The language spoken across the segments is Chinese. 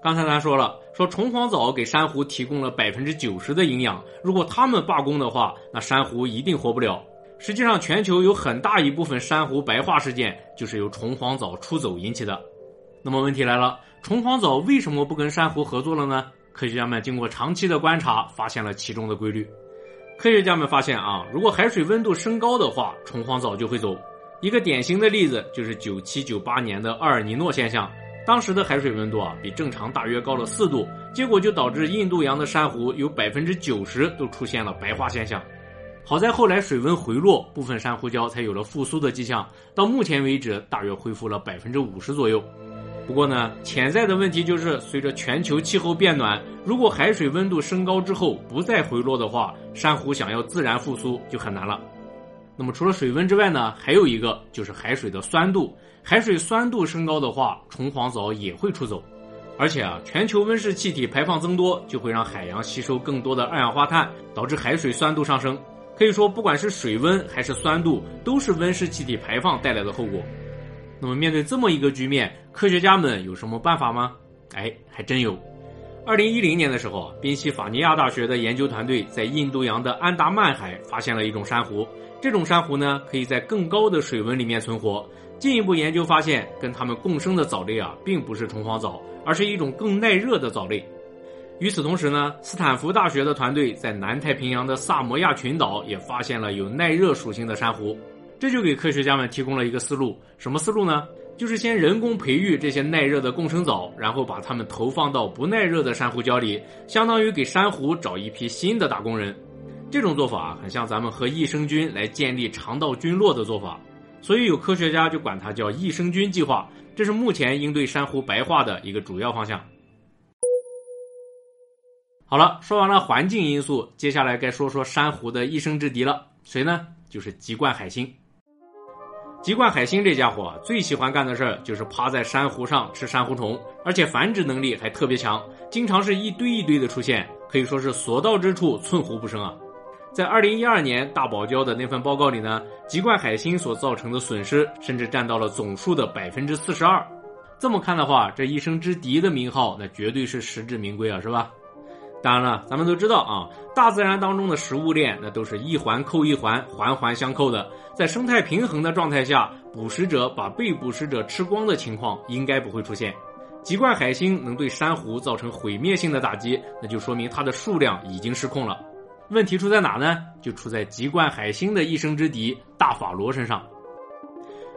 刚才咱说了，说虫黄藻给珊瑚提供了百分之九十的营养，如果它们罢工的话，那珊瑚一定活不了。实际上，全球有很大一部分珊瑚白化事件就是由虫黄藻出走引起的。那么问题来了，虫黄藻为什么不跟珊瑚合作了呢？科学家们经过长期的观察，发现了其中的规律。科学家们发现啊，如果海水温度升高的话，虫黄藻就会走。一个典型的例子就是九七九八年的厄尔尼诺现象，当时的海水温度啊比正常大约高了四度，结果就导致印度洋的珊瑚有百分之九十都出现了白化现象。好在后来水温回落，部分珊瑚礁才有了复苏的迹象。到目前为止，大约恢复了百分之五十左右。不过呢，潜在的问题就是，随着全球气候变暖，如果海水温度升高之后不再回落的话，珊瑚想要自然复苏就很难了。那么除了水温之外呢，还有一个就是海水的酸度。海水酸度升高的话，虫黄藻也会出走。而且啊，全球温室气体排放增多，就会让海洋吸收更多的二氧化碳，导致海水酸度上升。可以说，不管是水温还是酸度，都是温室气体排放带来的后果。那么，面对这么一个局面，科学家们有什么办法吗？哎，还真有。二零一零年的时候，宾夕法尼亚大学的研究团队在印度洋的安达曼海发现了一种珊瑚。这种珊瑚呢，可以在更高的水温里面存活。进一步研究发现，跟它们共生的藻类啊，并不是虫黄藻，而是一种更耐热的藻类。与此同时呢，斯坦福大学的团队在南太平洋的萨摩亚群岛也发现了有耐热属性的珊瑚，这就给科学家们提供了一个思路。什么思路呢？就是先人工培育这些耐热的共生藻，然后把它们投放到不耐热的珊瑚礁里，相当于给珊瑚找一批新的打工人。这种做法很像咱们和益生菌来建立肠道菌落的做法，所以有科学家就管它叫益生菌计划。这是目前应对珊瑚白化的一个主要方向。好了，说完了环境因素，接下来该说说珊瑚的一生之敌了。谁呢？就是棘冠海星。棘冠海星这家伙最喜欢干的事儿就是趴在珊瑚上吃珊瑚虫，而且繁殖能力还特别强，经常是一堆一堆的出现，可以说是所到之处寸虎不生啊。在二零一二年大堡礁的那份报告里呢，棘冠海星所造成的损失甚至占到了总数的百分之四十二。这么看的话，这一生之敌的名号那绝对是实至名归啊，是吧？当然了，咱们都知道啊，大自然当中的食物链那都是一环扣一环，环环相扣的。在生态平衡的状态下，捕食者把被捕食者吃光的情况应该不会出现。棘冠海星能对珊瑚造成毁灭性的打击，那就说明它的数量已经失控了。问题出在哪呢？就出在棘冠海星的一生之敌大法螺身上。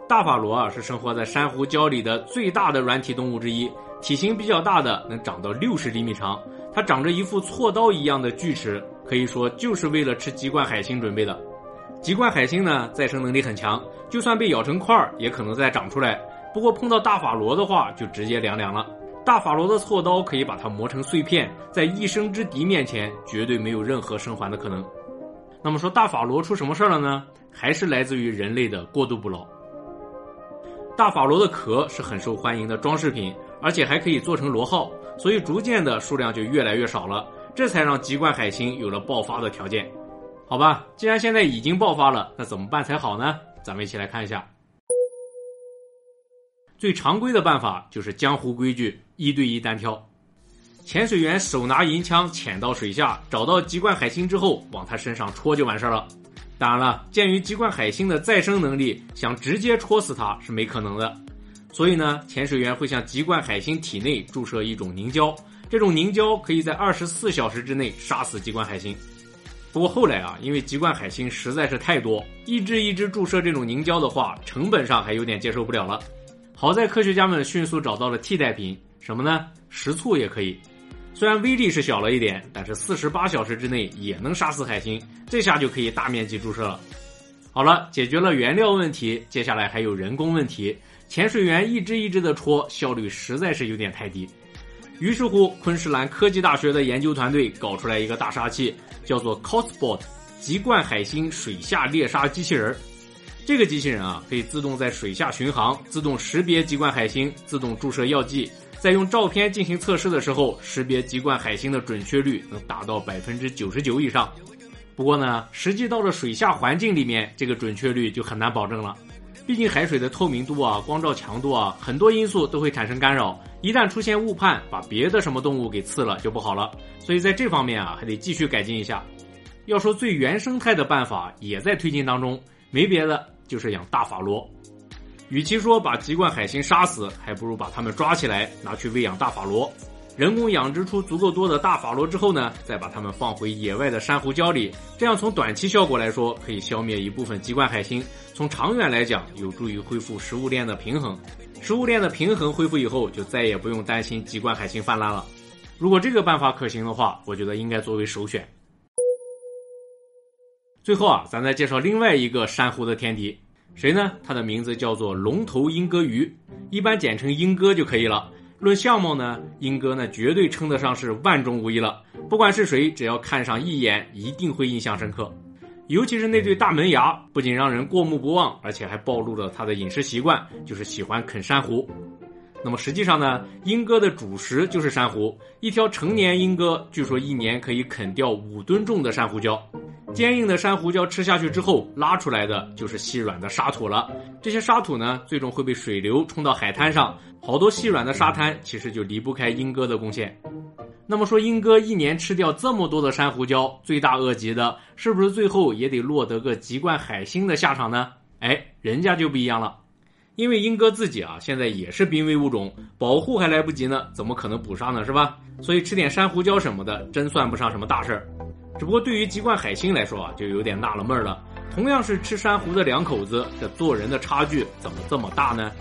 大法螺啊，是生活在珊瑚礁里的最大的软体动物之一，体型比较大的能长到六十厘米长。它长着一副锉刀一样的锯齿，可以说就是为了吃棘冠海星准备的。棘冠海星呢，再生能力很强，就算被咬成块儿，也可能再长出来。不过碰到大法螺的话，就直接凉凉了。大法罗的锉刀可以把它磨成碎片，在一生之敌面前，绝对没有任何生还的可能。那么说大法罗出什么事儿了呢？还是来自于人类的过度捕捞。大法罗的壳是很受欢迎的装饰品，而且还可以做成螺号。所以逐渐的数量就越来越少了，这才让棘冠海星有了爆发的条件。好吧，既然现在已经爆发了，那怎么办才好呢？咱们一起来看一下。最常规的办法就是江湖规矩，一对一单挑。潜水员手拿银枪潜到水下，找到棘冠海星之后，往他身上戳就完事儿了。当然了，鉴于棘冠海星的再生能力，想直接戳死它是没可能的。所以呢，潜水员会向棘冠海星体内注射一种凝胶，这种凝胶可以在二十四小时之内杀死棘冠海星。不过后来啊，因为棘冠海星实在是太多，一只一只注射这种凝胶的话，成本上还有点接受不了了。好在科学家们迅速找到了替代品，什么呢？食醋也可以。虽然威力是小了一点，但是四十八小时之内也能杀死海星，这下就可以大面积注射了。好了，解决了原料问题，接下来还有人工问题。潜水员一只一只的戳，效率实在是有点太低。于是乎，昆士兰科技大学的研究团队搞出来一个大杀器，叫做 Cosbot 棘冠海星水下猎杀机器人。这个机器人啊，可以自动在水下巡航，自动识别棘冠海星，自动注射药剂，在用照片进行测试的时候，识别棘冠海星的准确率能达到百分之九十九以上。不过呢，实际到了水下环境里面，这个准确率就很难保证了。毕竟海水的透明度啊、光照强度啊，很多因素都会产生干扰。一旦出现误判，把别的什么动物给刺了就不好了。所以在这方面啊，还得继续改进一下。要说最原生态的办法，也在推进当中，没别的，就是养大法螺。与其说把籍贯海星杀死，还不如把它们抓起来，拿去喂养大法螺。人工养殖出足够多的大法螺之后呢，再把它们放回野外的珊瑚礁里，这样从短期效果来说，可以消灭一部分籍贯海星；从长远来讲，有助于恢复食物链的平衡。食物链的平衡恢复以后，就再也不用担心籍贯海星泛滥了。如果这个办法可行的话，我觉得应该作为首选。最后啊，咱再介绍另外一个珊瑚的天敌，谁呢？它的名字叫做龙头鹰哥鱼，一般简称鹰哥就可以了。论相貌呢，鹰哥呢绝对称得上是万中无一了。不管是谁，只要看上一眼，一定会印象深刻。尤其是那对大门牙，不仅让人过目不忘，而且还暴露了它的饮食习惯，就是喜欢啃珊瑚。那么实际上呢，鹰哥的主食就是珊瑚。一条成年鹰哥，据说一年可以啃掉五吨重的珊瑚礁。坚硬的珊瑚礁吃下去之后，拉出来的就是细软的沙土了。这些沙土呢，最终会被水流冲到海滩上，好多细软的沙滩其实就离不开英哥的贡献。那么说，英哥一年吃掉这么多的珊瑚礁，罪大恶极的，是不是最后也得落得个籍贯海星的下场呢？哎，人家就不一样了，因为英哥自己啊，现在也是濒危物种，保护还来不及呢，怎么可能捕杀呢？是吧？所以吃点珊瑚礁什么的，真算不上什么大事儿。只不过对于籍贯海星来说啊，就有点纳了闷了。同样是吃珊瑚的两口子，这做人的差距怎么这么大呢？